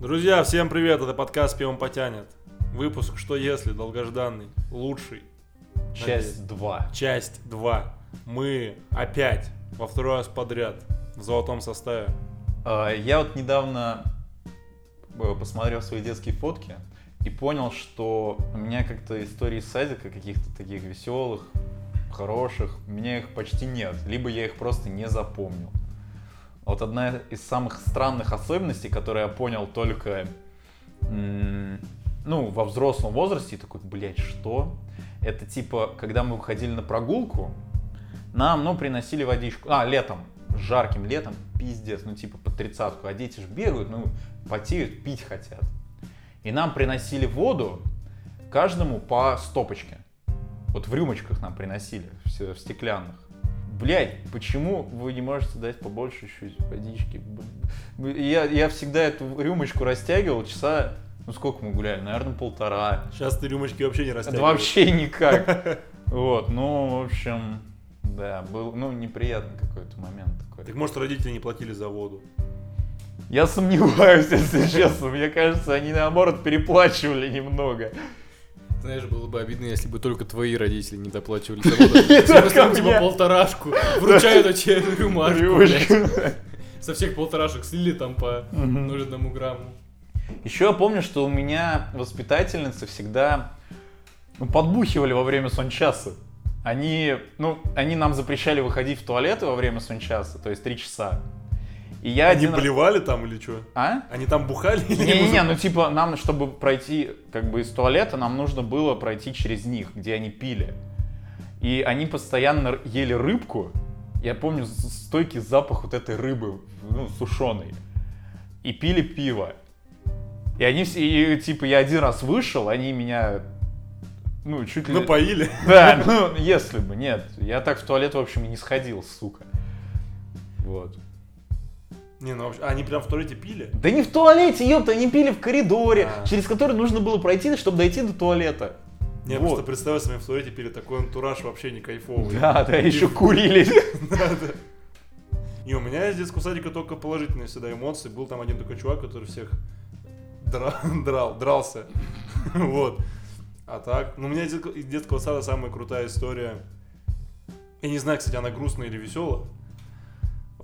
Друзья, всем привет, это подкаст «Пивом потянет». Выпуск «Что если?» долгожданный, лучший. Часть 2. Часть 2. Мы опять во второй раз подряд в золотом составе. А, Я вот недавно э, посмотрел свои детские фотки и понял, что у меня как-то истории из садика каких-то таких веселых, хороших, у меня их почти нет. Либо я их просто не запомнил. Вот одна из самых странных особенностей, которые я понял только ну, во взрослом возрасте, такой, блядь, что? Это типа, когда мы выходили на прогулку, нам, ну, приносили водичку. А, летом, жарким летом, пиздец, ну, типа, под тридцатку. А дети же бегают, ну, потеют, пить хотят. И нам приносили воду, каждому по стопочке. Вот в рюмочках нам приносили, в, в стеклянных. Блять, почему вы не можете дать побольше чуть водички? Я, я всегда эту рюмочку растягивал часа, ну сколько мы гуляли, наверное, полтора. Сейчас ты рюмочки вообще не растягиваешь. вообще никак. Вот, ну, в общем, да, был, ну, неприятный какой-то момент такой. Так может родители не платили за воду? Я сомневаюсь, если честно. Мне кажется, они наоборот переплачивали немного. Знаешь, было бы обидно, если бы только твои родители не доплачивали за воду. Не Все только остальные, типа полторашку, вручают очередную. Рюмочку. Со всех полторашек слили там по. 0,1 грамму. Еще я помню, что у меня воспитательницы всегда ну, подбухивали во время сончаса. Они, ну, они нам запрещали выходить в туалеты во время сончаса, то есть три часа. И я Они один блевали там или что? А? Они там бухали Не-не-не, ну типа нам, чтобы пройти как бы из туалета, нам нужно было пройти через них, где они пили. И они постоянно ели рыбку. Я помню стойкий запах вот этой рыбы, ну, сушеной. И пили пиво. И они все, и, типа, я один раз вышел, они меня, ну, чуть ли... Напоили. Да, ну, если бы, нет. Я так в туалет, в общем, и не сходил, сука. Вот. Не, ну вообще, а они прям в туалете пили? Да не в туалете, ёпта, они пили в коридоре, А. через который нужно было пройти, чтобы дойти до туалета. Не, я Вот. просто представляю себе в туалете пили такой антураж вообще не кайфовый. Да, да, еще курили. Да, да. И у меня из детского садика только положительные всегда эмоции. Был там один такой чувак, который всех дра- драл, дрался. Вот. А так, ну у меня из детского сада самая крутая история. Я не знаю, кстати, она грустная или веселая.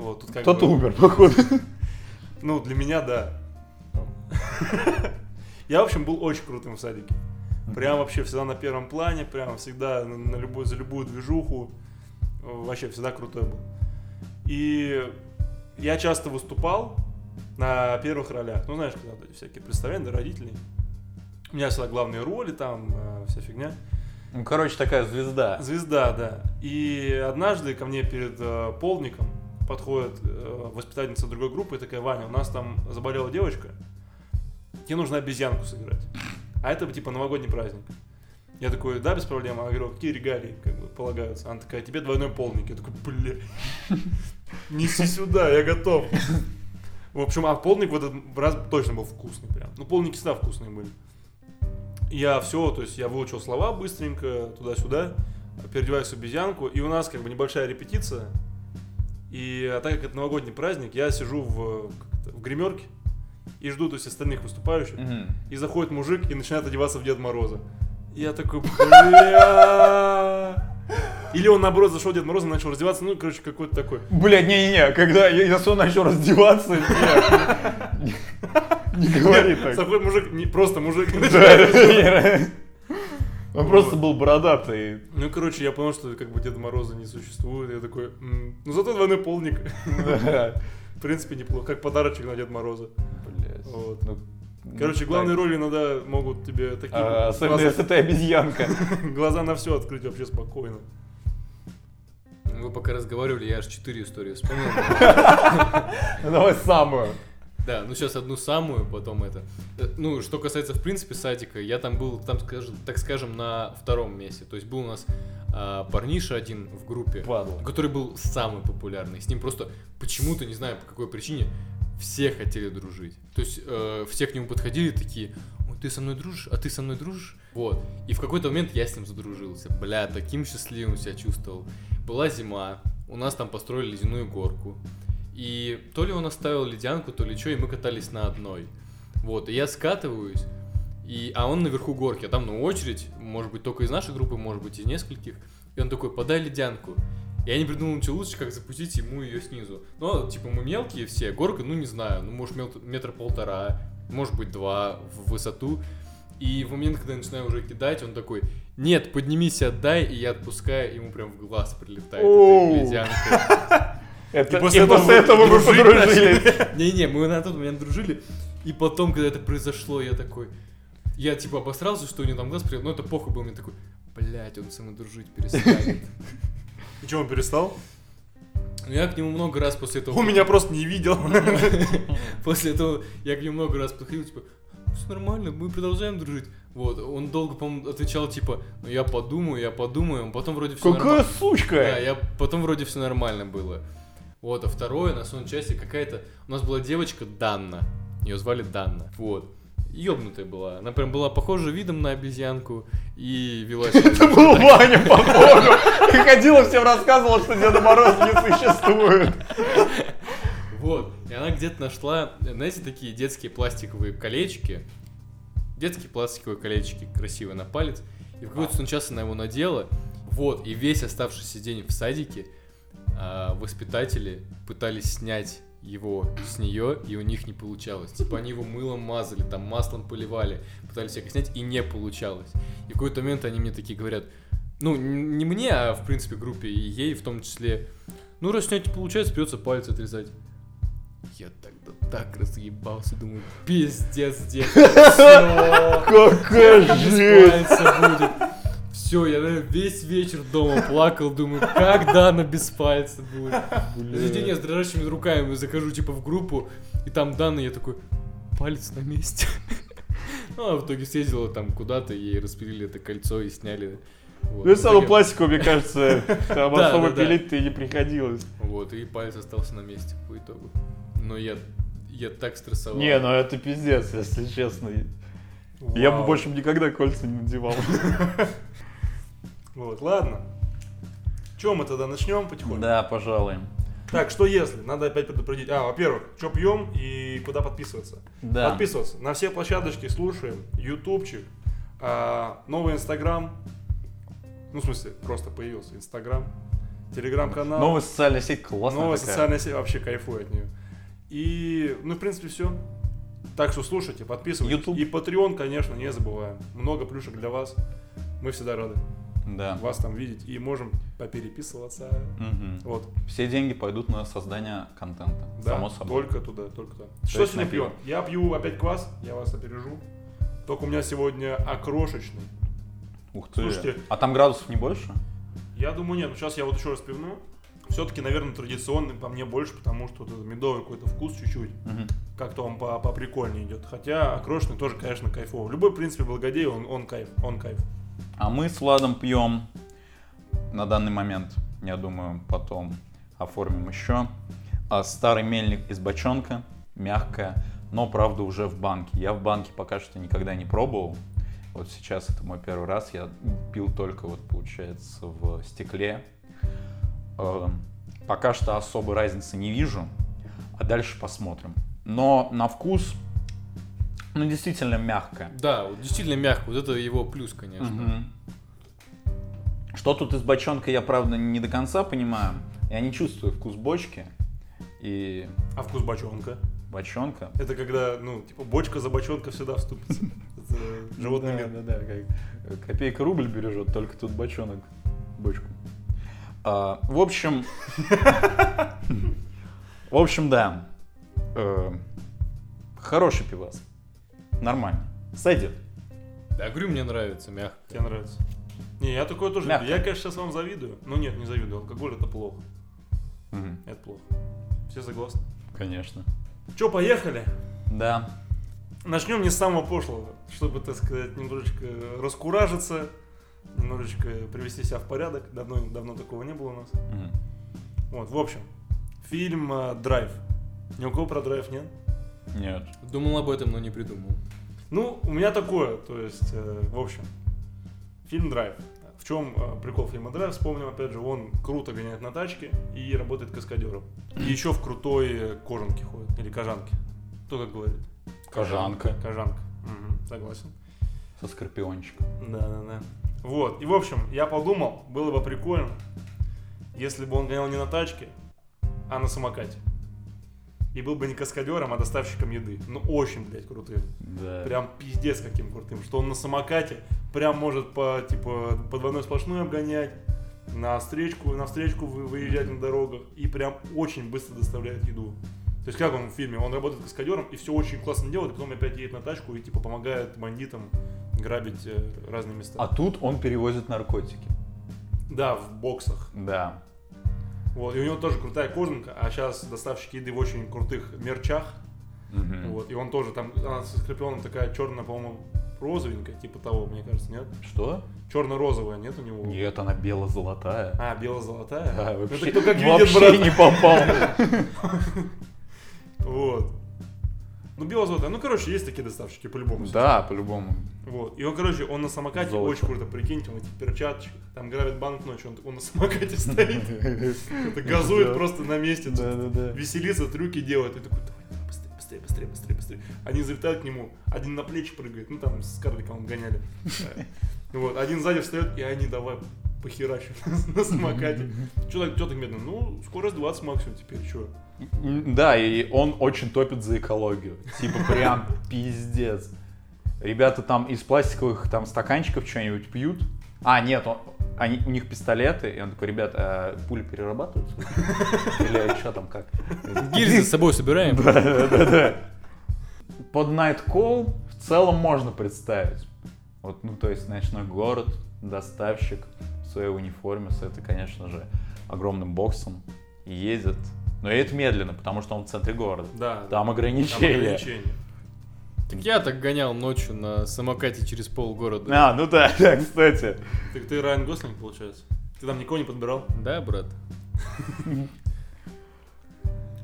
Вот, тут как Кто-то бы- умер, походу. Ну, для меня, да. Я, в общем, был очень крутым в садике. Прям вообще всегда на первом плане, прям всегда на, на любую, за любую движуху. Вообще всегда крутой был. И я часто выступал на первых ролях. Ну, знаешь, когда всякие представления для родителей. У меня всегда главные роли, там, э, вся фигня. Ну, короче, такая звезда. Звезда, да. И однажды ко мне перед э, полдником подходит э, воспитательница другой группы и такая, Ваня, у нас там заболела девочка, тебе нужно обезьянку сыграть. А это типа новогодний праздник. Я такой, да, без проблем. Она говорю, «А какие регалии как бы, полагаются? Она такая, тебе двойной полдник. Я такой, бля, неси сюда, я готов. В общем, а полдник в этот раз точно был вкусный прям. Ну, полдники всегда вкусные были. Я все, то есть я выучил слова быстренько, туда-сюда, переодеваюсь в обезьянку, и у нас как бы небольшая репетиция. И а так как это новогодний праздник, я сижу в, в гримерке и жду то есть, остальных выступающих. Мгм. И заходит мужик и начинает одеваться в Деда Мороза. И я такой, бля. Или он наоборот зашел Дед Мороза, начал раздеваться, ну, короче, какой-то такой. Блядь, не-не-не, когда я, я начал раздеваться, нет. Не говори так. Заходит мужик, не, просто мужик. Он просто был бородатый. Ну, короче, я понял, что как бы Деда Мороза не существует. Я такой, «М, ну зато двойной полник. Да. В принципе, неплохо. Как подарочек на Деда Мороза. Блядь. Вот. Ну, Короче, главные роли иногда могут тебе такие А, Особенно глаза, если ты обезьянка. глаза на все открыть вообще спокойно. Вы пока разговаривали, я аж четыре истории вспомнил. Ну, Давай самую. Да, ну сейчас одну самую, потом это. Э, Ну, что касается, в принципе, садика, я там был, там, скажем, так скажем, на втором месте. То есть был у нас а, парниша один в группе, Падла. который был самый популярный. С ним просто почему-то, не знаю по какой причине, все хотели дружить. То есть э, все к нему подходили такие, ой, ты со мной дружишь, а ты со мной дружишь? Вот. И в какой-то момент я с ним задружился. Бля, таким счастливым себя чувствовал. Была зима, у нас там построили ледяную горку. И то ли он оставил ледянку, то ли что, и мы катались на одной. Вот, и я скатываюсь, и, а он наверху горки, а там, ну, очередь, может быть, только из нашей группы, может быть, из нескольких. И он такой, подай ледянку. Я не придумал ничего лучше, как запустить ему ее снизу. Но, типа, мы мелкие все, горка, ну, не знаю, ну, может, метра полтора, может быть, два в высоту. И в момент, когда я начинаю уже кидать, он такой, нет, поднимись отдай, и я отпускаю, ему прям в глаз прилетает эта ледянка. Это, И после этого вы дружить подружились. Не-не, мы на тот момент дружили, и потом, когда это произошло, я такой... Я, типа, обосрался, что у него там глаз прилетел, но это похуй был, мне такой, блять, он со мной дружить перестанет. И что, он перестал? Ну, Я к нему много раз после этого... Он меня просто не видел. После этого я к нему много раз подходил, типа, все нормально, мы продолжаем дружить. Вот, он долго, по-моему, отвечал, типа, ну я подумаю, я подумаю, а потом вроде все Какая нормально. Да, сучка! я потом вроде все нормально было. Вот, а второе, на сон части какая-то... У нас была девочка Данна. Ее звали Данна. Вот. Ёбнутая была. Она прям была похожа видом на обезьянку и вела себя... Это был Ваня, походу. И ходила всем рассказывала, что Деда Мороз не существует. Вот. И она где-то нашла, знаете, такие детские пластиковые колечки. Детские пластиковые колечки красивые на палец. И в какой-то час она его надела. Вот. И весь оставшийся день в садике а, воспитатели пытались снять его с нее, и у них не получалось. Типа они его мылом мазали, там маслом поливали, пытались всякое снять, и не получалось. И в какой-то момент они мне такие говорят, ну, не мне, а в принципе группе, и ей в том числе, ну, раз снять не получается, придется пальцы отрезать. Я тогда так разъебался, думаю, пиздец, дед, Какая жесть! будет. Все, я наверное, весь вечер дома плакал, думаю, когда она без пальца будет. Я с дрожащими руками захожу, типа, в группу, и там данные, я такой, палец на месте. Ну, а в итоге съездила там куда-то, ей распилили это кольцо и сняли. Вот. Ну итоге- пластику, мне кажется, там особо пилить-то и не приходилось. Вот, и палец остался на месте по итогу. Но я, я так стрессовал. Не, ну это пиздец, если честно. Я бы больше никогда кольца не надевал. Вот, ладно. Чем мы тогда начнем потихоньку? Да, пожалуй. Так, что если? Надо опять предупредить. А, во-первых, что пьем и куда подписываться? Да. Подписываться. На все площадочки слушаем. Ютубчик, а, новый Инстаграм. Ну, в смысле, просто появился Инстаграм. Телеграм-канал. Новая социальная сеть классная Новая такая. социальная сеть, вообще кайфую от нее. И, ну, в принципе, все. Так что слушайте, подписывайтесь. YouTube. И Patreon, конечно, не забываем. Много плюшек для вас. Мы всегда рады Да. вас там видеть. И можем попереписываться. Мгм. Вот. Все деньги пойдут на создание контента. Да, само собой. только туда, только туда. То Что сегодня пьем? Я пью опять квас, я вас опережу. Только у меня сегодня окрошечный. Ух ты. Слушайте. А там градусов не больше? Я думаю, нет, ну сейчас я вот еще раз пивну. Все-таки, наверное, традиционный по мне больше, потому что вот медовый какой-то вкус чуть-чуть. Мгм. Как-то он по поприкольнее идет. Хотя окрошенный тоже, конечно, кайфовый. Любой, в принципе, благодей, он, он кайф, он кайф. А мы с Владом пьем на данный момент, я думаю, потом оформим еще. А, Старый мельник из бочонка, мягкая, но правда уже в банке. Я в банке пока что никогда не пробовал. Вот сейчас это мой первый раз. Я пил только вот получается в стекле. Э, Пока что особой разницы не вижу, а дальше посмотрим. Но на вкус, ну действительно мягкая. Да, вот действительно мягко. Вот это его плюс, конечно. Мгм. Что тут из бочонка, я правда не до конца понимаю. Я не чувствую вкус бочки и А вкус бочонка? бочонка. Это когда, ну, типа, бочка за бочонка всегда вступится. Животный мир. Да, да, как копейка рубль бережет, только тут бочонок бочку. А, в общем, в общем, да. Э, Хороший пивас. Нормально. Сойдет. Да, говорю, мне нравится мягко. Тебе нравится? Не, я такое тоже Мягко. люблю. Я, конечно, сейчас вам завидую. Ну нет, не завидую. Алкоголь это плохо. Мгм, Это плохо. Все согласны? Конечно. Че, поехали? Да. Начнем не с самого пошлого, чтобы, так сказать, немножечко раскуражиться, немножечко привести себя в порядок. Давно, давно такого не было у нас. Мгм. Вот, в общем, фильм э, «Драйв». Ни у кого про «Драйв» нет? Нет. Думал об этом, но не придумал. Ну, у меня такое, то есть, э, в общем, фильм «Драйв». В чем э, прикол фильма «Драйв»? Вспомним, опять же, он круто гоняет на тачке и работает каскадером. И еще в крутой э, кожанке ходит, или кожанке. Кто как говорит? Кожанка. Кожанка. Мгм, согласен. Со скорпиончиком. Да, да, да. Вот. И в общем, я подумал, было бы прикольно, если бы он гонял не на тачке, а на самокате. И был бы не каскадером, а доставщиком еды. Ну, очень, блядь, крутым. Да. Прям пиздец каким крутым. Что он на самокате прям может по, типа, по двойной сплошной обгонять, на встречку, на встречку вы- выезжать на дорогах и прям очень быстро доставляет еду. То есть как он в фильме? Он работает каскадером и все очень классно делает, и потом опять едет на тачку и типа помогает бандитам грабить э, разные места. А тут он перевозит наркотики. Да, в боксах. Да. Вот. И у него тоже крутая кожанка, а сейчас доставщики еды в очень крутых мерчах. Мгм. Вот. И он тоже там, она со скорпионом такая черная, по-моему, розовенькая, типа того, мне кажется, нет? Что? Черно-розовая, нет у него? Нет, она бело-золотая. А, бело-золотая? Да, Ну, вообще, это кто как видит, вообще брат. не попал. Вот. Ну, бело-золотая. Ну, короче, есть такие доставщики, по-любому. Да, по-любому. Вот. И он, короче, он на самокате Золото. очень круто, прикиньте, он в этих перчаточках, там грабит банк ночью, он, он на самокате стоит, это газует просто на месте, Да, да, да. веселится, трюки делает, и такой, давай, быстрее, быстрее, быстрее, быстрее, быстрее. Они залетают к нему, один на плечи прыгает, ну там с карликом он гоняли. Э, Вот, один сзади встает, и они давай похерачивают на самокате. Че так, чё так медленно? Ну, скорость 20 максимум теперь, что? Да, и он очень топит за экологию. Типа прям пиздец. Ребята там из пластиковых там стаканчиков что-нибудь пьют. А, нет, он- они, у них пистолеты, и он такой, ребят, а пули перерабатываются? Или что там, как? Гильзы с собой собираем. Да-да-да. Под Night Call в целом можно представить. Вот, ну, то есть ночной город, доставщик в своей униформе с этой, конечно же, огромным боксом и Но едет медленно, потому что он в центре города. Да, Там там ограничения. ограничения. Так я так гонял ночью на самокате через полгорода. А, ну да, да, кстати. Так ты Райан Гослинг, получается? Ты там никого не подбирал? Да, брат?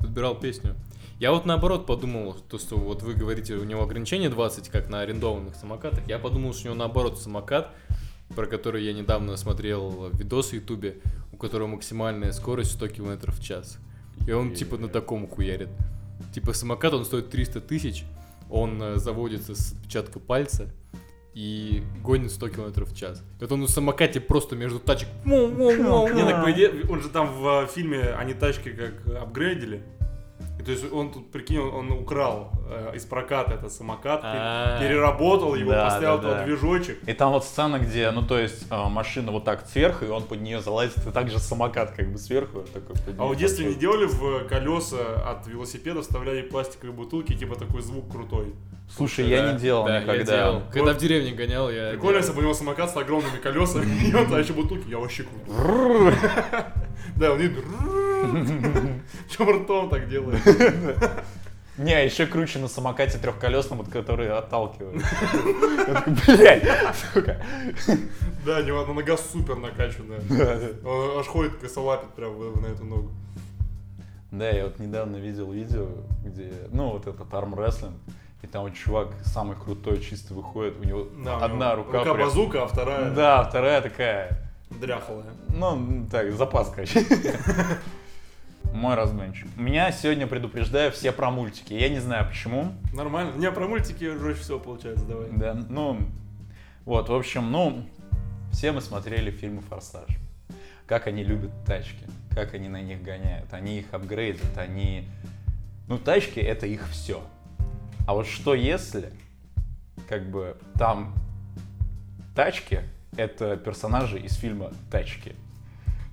Подбирал песню. Я вот наоборот подумал, то, что вот вы говорите, у него ограничение 20, как на арендованных самокатах. Я подумал, что у него наоборот самокат, про который я недавно смотрел видос в ютубе, у которого максимальная скорость 100 км в час. И он типа на таком хуярит. Типа самокат, он стоит 300 тысяч, он э, заводится с отпечатка пальца и гонит 100 км в час. Вот он на самокате просто между тачек... Не, так по идее, он же там в э, фильме они тачки как апгрейдили. И то есть он тут, прикинь, он, он украл э, из проката этот самокат, А. переработал его, Да, поставил да, туда да. движочек. И там вот сцена, где, ну то есть э, машина вот так сверху, и он под нее залазит, и также самокат как бы сверху такой А в детстве не делали в колеса от велосипеда, вставляли пластиковые бутылки, типа такой звук крутой. Слушай, я Да, не делал да, я никогда. делал. Когда в деревне гонял, я... Прикольно, если бы у него самокат с огромными колесами, и он а еще бутылки, я вообще крутой. Да, он едет. Чем ртом так делает? Не, еще круче на самокате трехколесном, от который отталкивает. Блядь, сука. Да, у него одна нога супер накачанная. Он аж ходит, косолапит прям на эту ногу. Да, я вот недавно видел видео, где, ну, вот этот армрестлинг, и там вот чувак самый крутой чисто выходит, у него Да, у одна него рука Рука прям- базука, а вторая Да, вторая такая, дряхлая. ну, так, запас, короче. Мой разгончик. Меня сегодня предупреждаю все про мультики. Я не знаю почему. Нормально. Не, про мультики жестче всего получается, давай. Да, ну, вот, в общем, ну, все мы смотрели фильмы «Форсаж». Как они любят тачки, как они на них гоняют. Они их апгрейдят, они... Ну, тачки — это их все. А вот что если, как бы, там тачки — это персонажи из фильма «Тачки».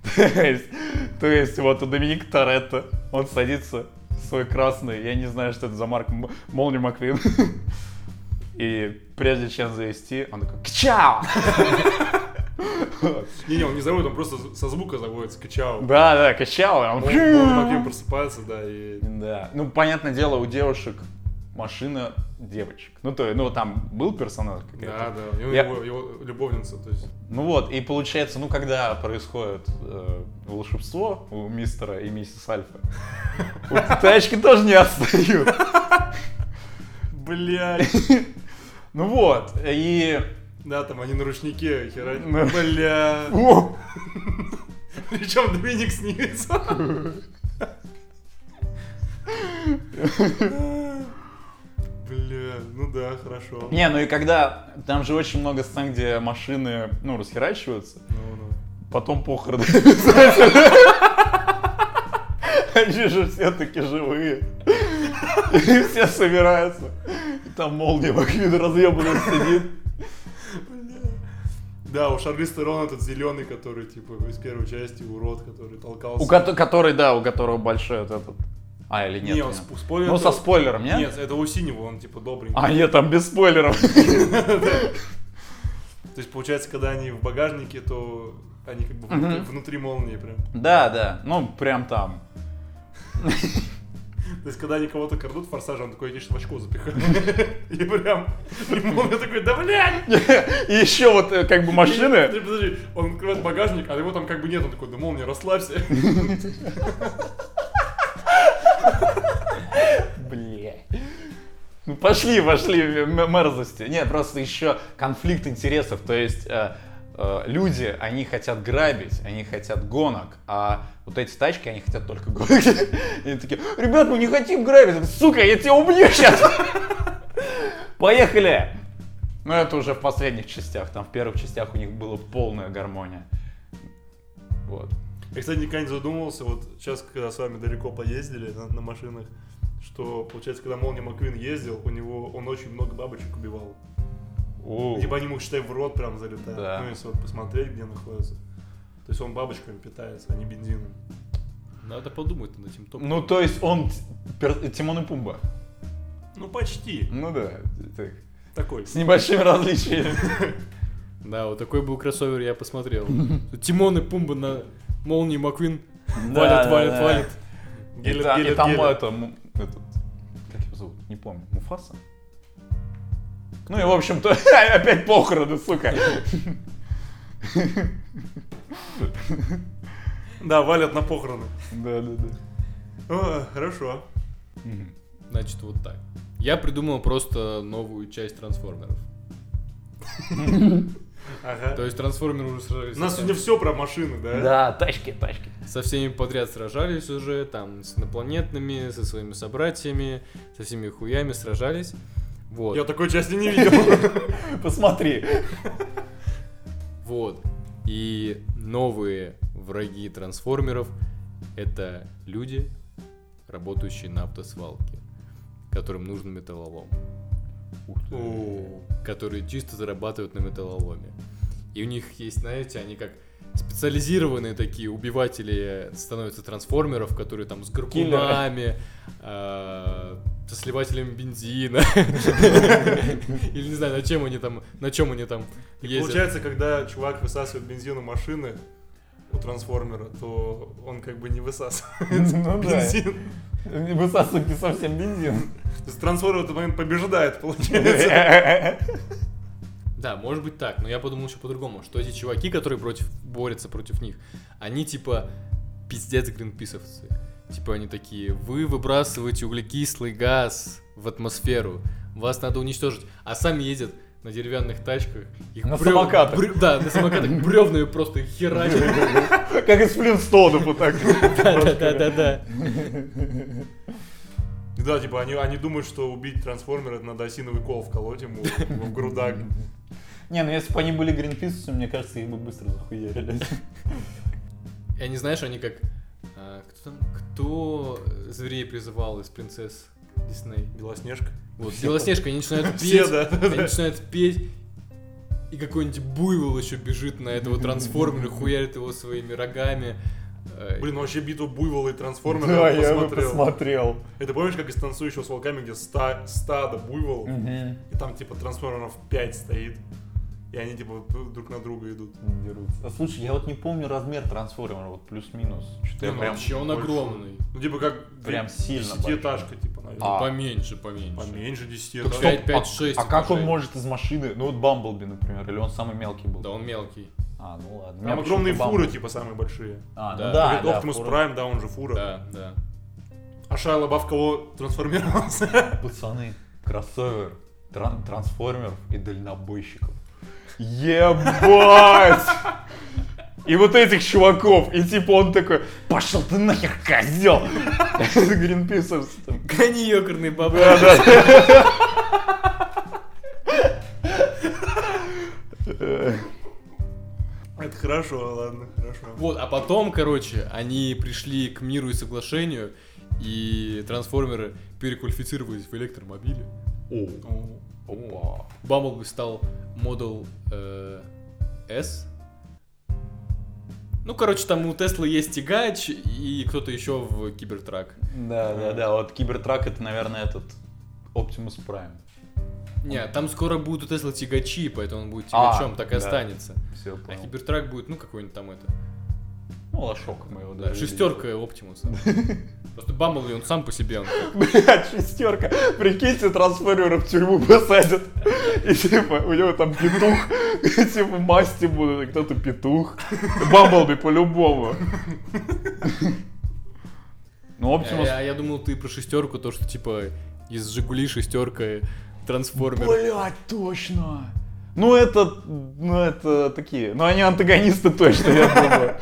То есть, вот у Доминика Торетто, он садится свой красный, я не знаю, что это за марка, М- Молни Маквин. И прежде чем завести, он такой «Кчау!» Не-не, он не заводит, он просто со звука заводится, качал. Да, да, качал, и он... Молли Маквин просыпается, да, и... Да. Ну, понятное дело, у девушек машина девочек. Ну, то есть, ну, там был персонаж Да, какой-то. да, у Я- него его любовница, то есть... Ну вот, и получается, ну, когда происходит э, волшебство у мистера и миссис Альфа, тачки тоже не отстают. Блядь. Ну вот, и... Да, там они на ручнике херать. Ну. Бля. Причем Доминик снится. Бля. Ну да, хорошо. Не, ну и когда... Там же очень много сцен, где машины, ну, расхерачиваются. Ну, ну. Потом похороны. Они же все-таки живые. И все собираются. И там молния Маквин разъебанный сидит. Да, у Шарлиз Терон этот зеленый, который, типа, из первой части, урод, который толкался. У кото- который, да, у которого большой вот этот. А, или нет? Не, он нет? сп- спойлер. Ну, это- со спойлером, нет? Нет, это у синего, он, типа, добренький. А, нет, там без спойлеров. То есть, получается, когда они в багажнике, то они как бы внутри, молнии прям. Да, да, ну, прям там. То есть, когда они кого-то крадут в форсаже, он такой, идешь в очко запихай. И прям, и молния такой, да блядь! И еще вот э, как бы машины. Подожди, подожди, он открывает багажник, а его там как бы нет, он такой, да молния, расслабься. Бля. Ну пошли, пошли мерзости. Нет, просто еще конфликт интересов. То есть э, э, люди, они хотят грабить, они хотят гонок, а вот эти тачки, они хотят только гонок. И они такие, ребят, мы не хотим грабить. Сука, я тебя убью сейчас. Поехали. Ну это уже в последних частях. Там в первых частях у них была полная гармония. Вот. Я, кстати, никогда не задумывался, вот сейчас, когда с вами далеко поездили на, на машинах, что, получается, когда Молния Маквин ездил, у него, он очень много бабочек убивал. У. Типа они ему, считай, в рот прям залетают. Да. Ну, если вот посмотреть, где находится. То есть он бабочками питается, а не бензином. Надо подумать над этим топом. Ну то есть он пер- Тимон и Пумба. Ну, почти. Ну да, так. Такой. С небольшими различиями. Да, вот такой был кроссовер, я посмотрел. Тимон и Пумба на молнии Маквин валят, валят, валят. И, там это, этот, как его зовут, не помню, Муфаса? Ну и в общем-то, опять похороны, сука. Да, валят на похороны. Да, да, да. О, хорошо. Значит, вот так. Я придумал просто новую часть трансформеров. Ага. То есть трансформеры уже сражались У нас сегодня все про машины, да? Да, тачки, тачки. со всеми подряд сражались уже, там, с инопланетными, со своими собратьями, со всеми хуями сражались. Вот. Я такой части не видел. Посмотри. Вот. И новые враги трансформеров это люди, работающие на автосвалке, которым нужен металлолом, Ух ты. О, которые чисто зарабатывают на металлоломе. И у них есть, знаете, они как специализированные такие убиватели становятся трансформеров, которые там с гарпунами, э, со сливателем бензина. Или не знаю, на чем они там, на чем они там И ездят. Получается, когда чувак высасывает бензин у машины, у трансформера, то он как бы не высасывает Ну да. Высасывать не совсем бензин. То есть трансформер в этот момент побеждает, получается. Да, может быть так, но я подумал еще по-другому, что эти чуваки, которые против, борются против них, они типа пиздец гринписовцы. Типа они такие, вы выбрасываете углекислый газ в атмосферу, вас надо уничтожить, а сами ездят на деревянных тачках. Их На самокатах. брё- Да, на самокатах бревнами просто херачат. Как из Флинстонов вот так. Да-да-да-да. Да, типа они, они думают, что убить трансформера это надо осиновый кол вколоть ему в грудак. Не, ну если бы они были гринписовцами, мне кажется, их бы быстро захуярили. И они, знаешь, они как... а, Кто там? Кто зверей призывал из принцесс Дисней? Белоснежка. Вот, Белоснежка, они начинают петь, Все, да. они начинают петь, и какой-нибудь буйвол еще бежит на этого трансформера, хуярит его своими рогами. Э, Блин, ну вообще битву буйвола и трансформера Да, я посмотрел. посмотрел. Это помнишь, как из танцующего с волками, где ста- стадо буйволов, Мгм. и там типа трансформеров 5 стоит, и они типа друг на друга идут. Дерутся. А слушай, я вот не помню размер трансформера, вот плюс-минус. Что-то ну, прям... вообще он большой. огромный. Ну типа как Прям сильно десятиэтажка, типа, наверное. А. Поменьше, поменьше. Поменьше Так десятиэтажка. стоп, Пять, пять, а- шесть как он этажей. может из машины, ну вот Бамблби, например, или он самый мелкий был? Да, он мелкий. А, ну ладно. Там огромные фуры, типа, самые большие. А, Да. ну да, да, Optimus фура. Prime, да, он же фура. Да, да. А Шайа Лабаф кого трансформировался? Пацаны, кроссовер, тран- трансформеров и дальнобойщиков. Ебать! и вот этих чуваков. И типа он такой, пошел ты нахер, козел. Гринписовцы. Гони ёкарный бабы. Да, да. Это хорошо, ладно, хорошо. Вот, а потом, короче, они пришли к миру и соглашению, и трансформеры переквалифицировались в электромобили. О. Опа. Бамблби стал модел э, S, ну, короче, там у Теслы есть тягач и кто-то еще в Кибертрак. Да, да, да. Вот Кибертрак это, наверное, этот Optimus Prime. Не, там скоро будут у Теслы тягачи, поэтому он будет А, тягачом, так и да. останется. Все, А понял. Кибертрак будет, ну, какой-нибудь там это. Ну, лошок мы его Да, шестерка Оптимуса. Просто Бамблби, он сам по себе, он Блять, шестерка. Прикиньте, трансформера в тюрьму посадят. И типа, у него там петух. И, типа, масти будут, и кто-то петух. Бамблби по-любому. Ну, Оптимус... Я, я думал, ты про шестерку, то, что типа из Жигули шестерка трансформер. Блять, точно. Ну, это... Ну, это такие... Ну, они антагонисты точно, я думаю.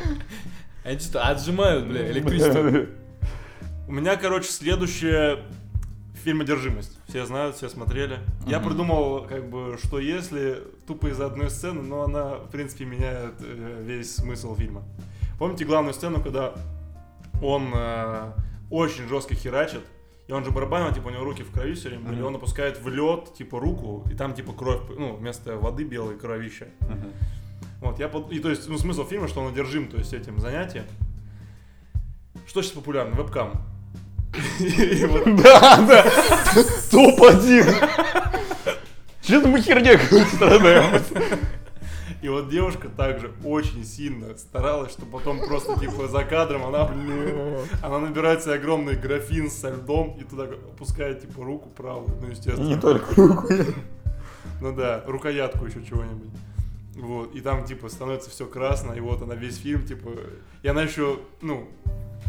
Они что, отжимают, бля, электричество. У меня, короче, следующее фильм «Одержимость». Все знают, все смотрели. Я Мгм. придумал, как бы, что если тупо из-за одной сцены, но она, в принципе, меняет э, весь смысл фильма. Помните главную сцену, когда он э, очень жестко херачит, и он же барабанил, типа, у него руки в крови все время были, Мгм. он опускает в лед, типа, руку, и там, типа, кровь, ну, вместо воды белой кровища. Мгм. Вот, я под... И то есть, ну, смысл фильма, что он одержим, то есть, этим занятием. Что сейчас популярно? Вебкам. И Да, да. Топ-1. Че-то мы херня страдаем. И вот девушка также очень сильно старалась, что потом просто типа за кадром она, блин, она набирает себе огромный графин со льдом и туда опускает типа руку правую, ну естественно. только руку. Ну да, рукоятку еще чего-нибудь. Вот, и там, типа, становится все красно, и вот она весь фильм, типа, и она еще, ну,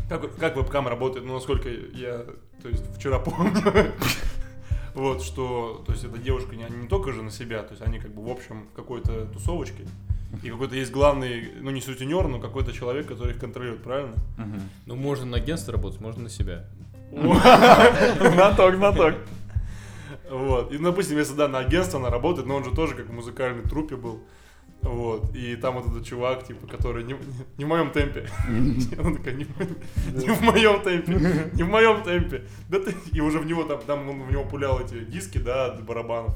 как, как вебкам работает, ну, насколько я, то есть, вчера помню, вот, что, то есть, эта девушка не, они не только же на себя, то есть, они, как бы, в общем, в какой-то тусовочке, и какой-то есть главный, ну, не сутенер, но какой-то человек, который их контролирует, правильно? Ну, можно на агентство работать, можно на себя. Наток, наток. Вот. И, допустим, если да, на агентство она работает, но он же тоже как в музыкальной трупе был. Вот. И там вот этот чувак, типа, который не, не в моем темпе. Он такой, не, в- моем темпе. Не в моем темпе. Да ты. И уже в него там, там он в него пулял эти диски, да, от барабанов.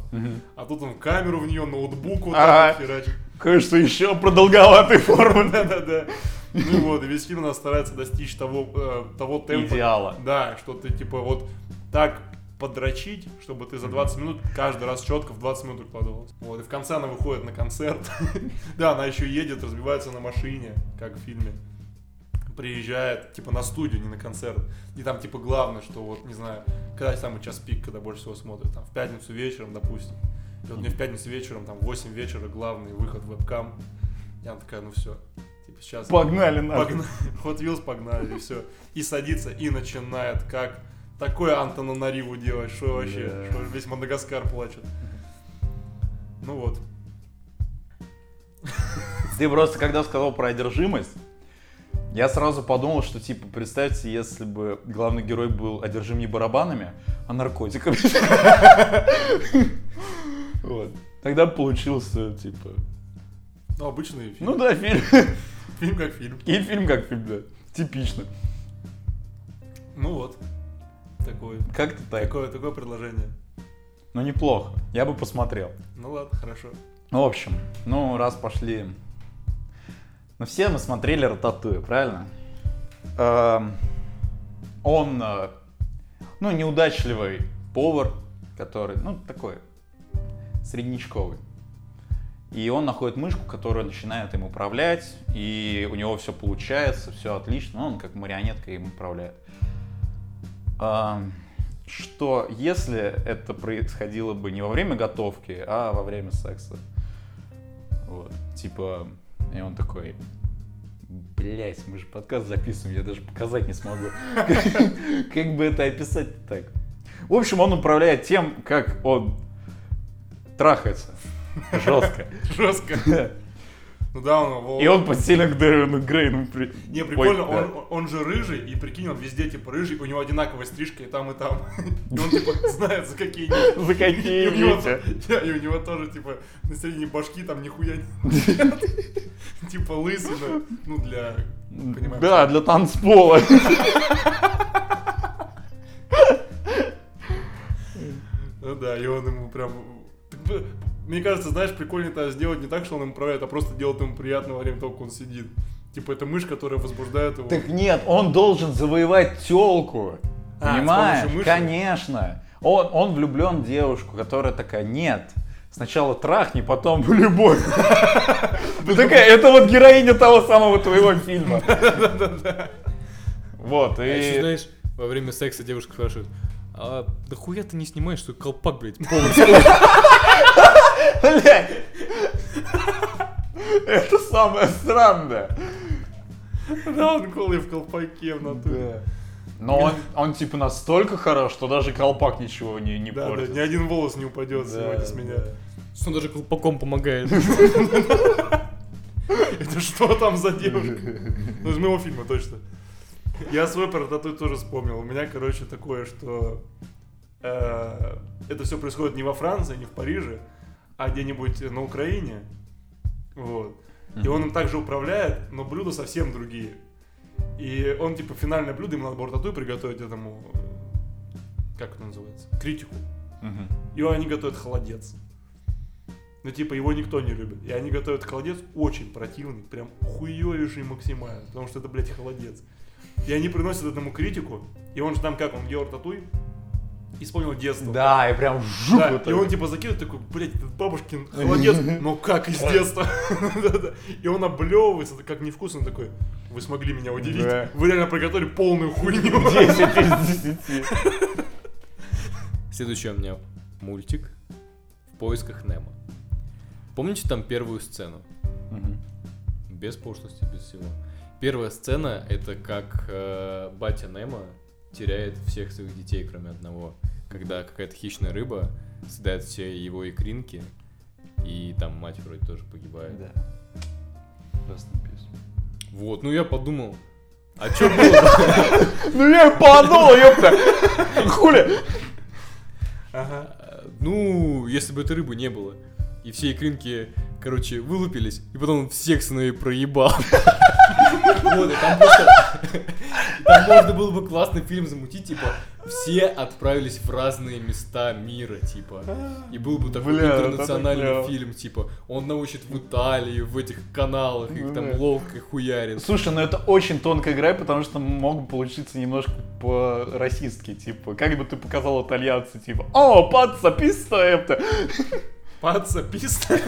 А тут он камеру в нее, ноутбук вот так херачит. Кажется, еще продолговатой формы. Да-да-да. Ну вот, весь фильм она старается достичь того, э, того темпа. Идеала. Да, что ты типа вот так подрочить, чтобы ты за 20 минут каждый раз четко в 20 минут укладывался. Вот, и в конце она выходит на концерт. Да, она еще едет, разбивается на машине, как в фильме. Приезжает, типа, на студию, не на концерт. И там, типа, главное, что вот, не знаю, когда самый час пик, когда больше всего смотрят, там, в пятницу вечером, допустим. И вот мне в пятницу вечером, там, в 8 вечера главный выход в вебкам. И она такая, ну все, типа, сейчас... Погнали нахуй. Погнали. Hot Wheels погнали, и все. И садится, и начинает, как такое Антону Нариву делать, что вообще, Да. что весь Мадагаскар плачет. Ну вот. Ты просто когда сказал про одержимость, я сразу подумал, что типа, представьте, если бы главный герой был одержим не барабанами, а наркотиками. Вот. Тогда получился, типа... Ну, обычный фильм. Ну да, фильм. Фильм как фильм. И фильм как фильм, да. Типично. Ну вот. Такое. Как-то так. Такое, такое предложение. Ну неплохо. Я бы посмотрел. Ну ладно, хорошо. Ну, в общем, ну, раз пошли... Ну, все мы смотрели Рататуя, правильно? Эм, Он, э, ну, неудачливый повар, который, ну, такой, среднячковый. И он находит мышку, которая начинает им управлять, и у него все получается, все отлично, ну, он как марионетка им управляет. Что если это происходило бы не во время готовки, а во время секса? Вот, типа, и он такой, блять, мы же подкаст записываем, я даже показать не смогу. Как бы это описать так? В общем, он управляет тем, как он трахается. Жестко. Жестко. Ну да, он... И он подсильно к Дэвину Грейну при... Не, прикольно, Ой, да. он, он же рыжий, и прикинь, он везде типа рыжий, у него одинаковая стрижка и там, и там. И он типа знает, за какие нити. За какие нити? И у него тоже, типа, на середине башки там нихуя нет. Типа лысый, ну, для... Да, для танцпола. Ну да, и он ему прям... Мне кажется, знаешь, прикольно это сделать не так, что он ему управляет, а просто делать ему приятно во время того, как он сидит. Типа это мышь, которая возбуждает его. Так нет, он должен завоевать телку. А, Понимаешь? Конечно. Он, он влюблен в девушку, которая такая, нет, сначала трахни, потом в любовь. Ты такая, это вот героиня того самого твоего фильма. Вот, А еще, и... знаешь, во время секса девушка спрашивает, а да хуя ты не снимаешь свой колпак, блядь, полностью? Блядь. Это самое странное. Да, он голый в колпаке в натуре. Но он, он типа настолько хорош, что даже колпак ничего не, не Да, да, портит. ни один волос не упадет сегодня с меня. Что он даже колпаком помогает. Это что там за девушка? Ну, из моего фильма точно. Я свой про тату тоже вспомнил. У меня, короче, такое, что э, это все происходит не во Франции, не в Париже, а где-нибудь на Украине. Вот. И он им также управляет, но блюда совсем другие. И он, типа, финальное блюдо, ему надо было тату приготовить этому, как это называется, критику. И они готовят холодец. Ну, типа, его никто не любит. И они готовят холодец очень противный, прям хуёвейший максимально, потому что это, блядь, холодец. И они приносят этому критику, и он же там как, он делал татуй, и вспомнил детство. Да, и прям жук Да, вот и он типа закидывает такой, блядь, этот бабушкин холодец, ну как из детства. И он облевывается, как невкусно такой, вы смогли меня удивить, вы реально приготовили полную хуйню. 10 из 10. Следующий у меня мультик в поисках Немо. Помните там первую сцену? Без пошлости, без всего. Первая сцена это как э, батя Немо теряет всех своих детей, кроме одного. Когда какая-то хищная рыба съедает все его икринки, и там мать вроде тоже погибает. Да. Rest in peace. Вот, ну я подумал, а что было? Ну я подумал, ёпта. Хули. Ага. Ну, если бы этой рыбы не было, и все икринки, короче, вылупились, и потом он всех сыновей проебал. Вот, и там просто... Там можно было бы классный фильм замутить, типа, все отправились в разные места мира, типа. И был бы такой Бля, интернациональный фильм, типа, он научит в Италии, в этих каналах, их там ловко хуярит. Слушай, ну это очень тонкая игра, потому что мог бы получиться немножко по-расистски, типа, как бы ты показал итальянцу, типа, о, паца, писта, это. Паца, писта.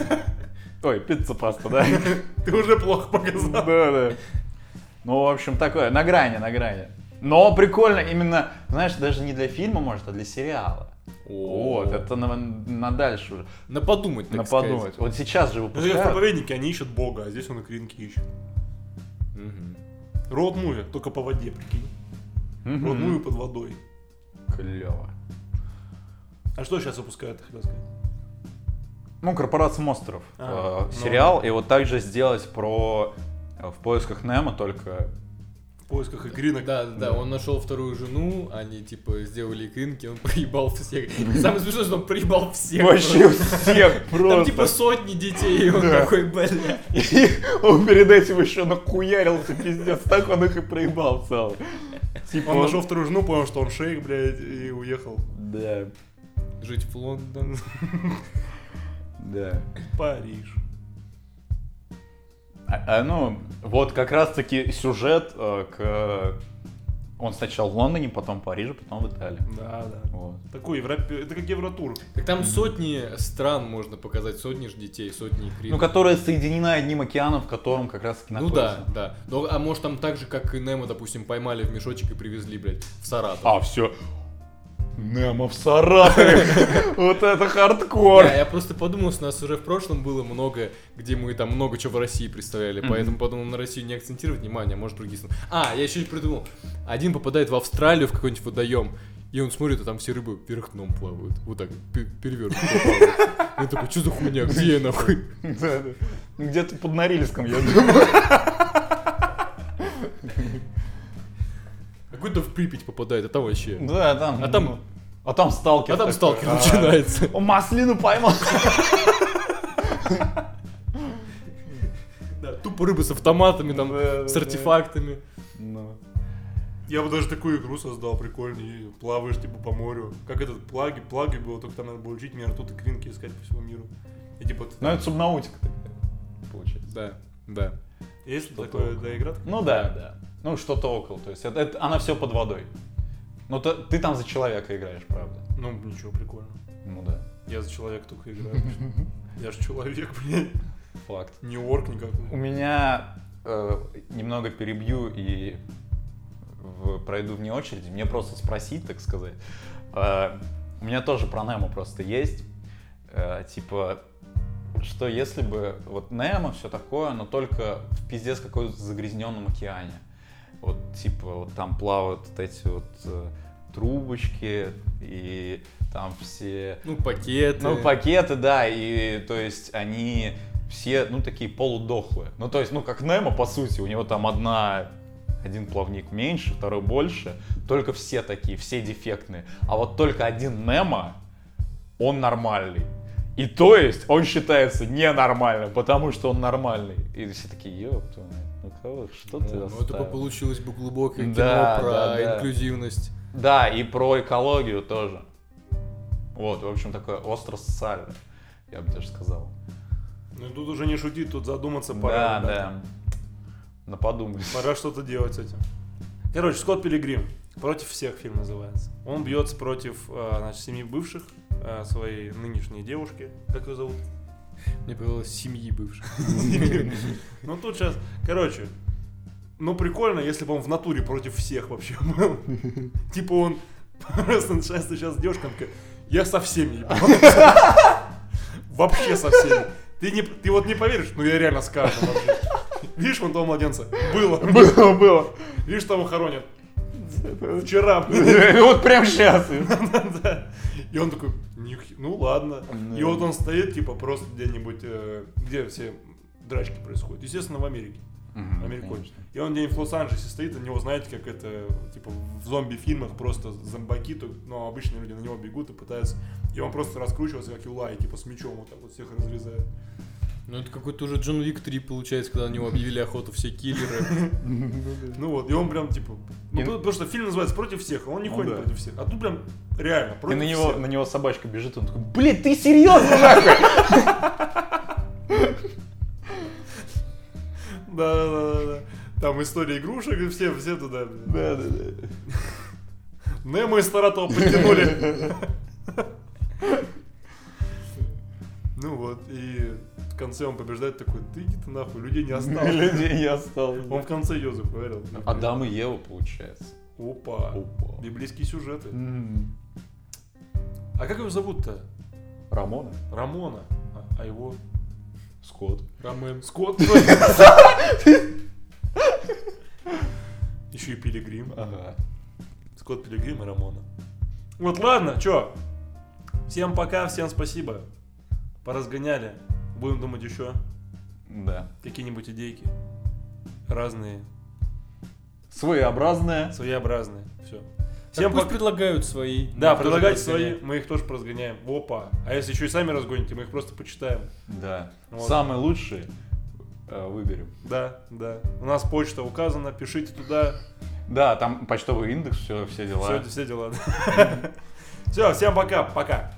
Ой, пицца паста, да? Ты уже плохо показал. Да, да. Ну, в общем, такое, на грани, на грани. Но прикольно именно, знаешь, даже не для фильма, может, а для сериала. О, Вот, это на, на дальше уже. На подумать, так На сказать. подумать. Вот сейчас же Ну, как в выпускают. проповеднике они ищут Бога, а здесь он икринки ищет. Мгм. Роуд муви, только по воде, прикинь. Мгм. Роуд муви под водой. Клево. А что сейчас выпускают, ты хотел сказать? Ну, Корпорация монстров. А, э, ну. сериал. И вот также сделать про э, в поисках Немо, только поисках икринок. Да, да, да, он нашел вторую жену, они типа сделали икринки, он проебал всех. Самое смешное, что он проебал всех. вообще просто. всех Там просто. типа сотни детей, и он Да. такой, бля. И он перед этим еще нахуярился, пиздец, так он их и проебал целый. Типа Он нашел вторую жену, понял, что он шейх, блядь, и уехал Да, Жить в Лондон. да. в Париж. А, а, ну, вот как раз-таки сюжет э, к... Он сначала в Лондоне, потом в Париже, потом в Италии. Да, да. Вот. Такой европе... Это как Евротур. Так там сотни стран можно показать, сотни же детей, сотни Ну, икринок. которая соединена одним океаном, в котором как раз-таки Ну находится. да, да. Ну, а может там так же, как и Немо, допустим, поймали в мешочек и привезли, блядь, в Саратов. А, все. Немо в Саратове. Вот это хардкор. Я, просто подумал, что у нас уже в прошлом было много, где мы там много чего в России представляли, поэтому подумал на Россию не акцентировать внимание, а может другие страны. А, я еще придумал. Один попадает в Австралию в какой-нибудь водоем, и он смотрит, а там все рыбы вверх дном плавают. Вот так, пе- перевернуто плавают. Я такой, что за хуйня, где я нахуй? Где-то под Норильском, я думаю. Какой-то в Припять попадает, а там вообще... Да, там. А там- ну, А там сталкер. А там такой. сталкер А, начинается. О, маслину поймал. Да, тупо рыбы с автоматами, там, с артефактами. Ну. Я бы даже такую игру создал прикольную, плаваешь типа по морю. Как этот плаги, плаги было, только там надо было учить меня ртут и кринки искать по всему миру. И типа, ты- Ну, это субнаутика такая, получается. Да, да. есть такое, да, игра? Ну да, да. Ну, что-то около. То есть это, это- она все под водой. Но то- ты там за человека играешь, правда. Ну, ничего, прикольно. Ну да. Я за человека только играю. Я же человек, блядь. Факт. Не орк У никакой. меня э, немного перебью и в- пройду вне очереди. Мне просто спросить, так сказать. Э, у меня тоже про Немо просто есть. Э, типа, что если бы вот Немо, все такое, но только в пиздец какой загрязненном океане. Вот типа вот там плавают вот эти вот э, трубочки и там все Ну, пакеты. ну, пакеты, да, и то есть они все, ну, такие полудохлые. Ну, то есть, ну, как Немо, по сути, у него там одна, один плавник меньше, второй больше, только все такие, все дефектные. А вот только один Немо, он нормальный. И то есть он считается ненормальным, потому что он нормальный. И все такие, мать, ну кого, что ты Ну, это бы оставил?» получилось бы глубокое кино Да, про да, да. инклюзивность. Да, и про экологию тоже. Вот, в общем, такое остро-социальное, я бы даже сказал. Ну, тут уже не шутить, тут задуматься Да, пора. да. На подумать. Пора что-то делать с этим. Короче, Скотт Пилигрим. Против всех фильм называется. Он бьется против, э, значит, семи бывших э, своей нынешней девушки. Как ее зовут? Мне показалось, семьи бывших. Ну тут сейчас, короче, ну прикольно, если бы он в натуре против всех вообще был. Типа он просто сейчас такой, я со всеми. Вообще со всеми. Ты, не, ты вот не поверишь, но я реально с каждым вообще. Видишь, вон того младенца? Было. Было, было. Видишь, того хоронят. Вчера. Вот прям сейчас. И он такой, «Них- ну ладно. И вот он стоит, типа, просто где-нибудь, э, где все драчки происходят. Естественно, в Америке. Американец. И он где-нибудь в Лос-Анджелесе стоит, на него, знаете, как это, типа, в зомби-фильмах просто зомбаки, то- но обычные люди на него бегут и пытаются, и он просто раскручивается, как Юлай, типа, с мечом вот так вот всех разрезает. Ну, это какой-то уже Джон Вик 3 получается, когда на него объявили охоту все киллеры. Ну вот, и он прям, типа, ну, И- потому что фильм называется «Против всех», а он не Ну ходит против всех. А тут прям реально И против на него, на него собачка бежит, он такой, блин, ты серьезно нахуй? Да, да, да, да, да. Там история игрушек, и все, все туда. блин. Да, да, да. Немо из Саратова подтянули. Ну вот, и конце он побеждает такой, ты иди ты нахуй, людей не осталось. Людей не осталось. Он в конце Йозеф говорил. Адам и Ева, получается. Опа. Опа. Библейские сюжеты. А как его зовут-то? Рамона? Рамона. А, а его... Скотт. Ромен. Скотт. Еще и Пилигрим. Ага. Скотт Пилигрим и Рамона. Вот ладно, чё? Всем пока, всем спасибо. Поразгоняли. Будем думать еще Да. какие-нибудь идейки. Разные, Своеобразная. своеобразные. Все. Всем пусть пока. предлагают свои. Да, Мы тоже предлагайте разгоняем. свои, мы их тоже поразгоняем. Опа. А если еще и сами разгоните, мы их просто почитаем. Да. Вот. Самые лучшие э, выберем. Да, да. У нас почта указана, пишите туда. Да, там почтовый индекс, все, все дела. Все, все дела. Все, всем пока, пока.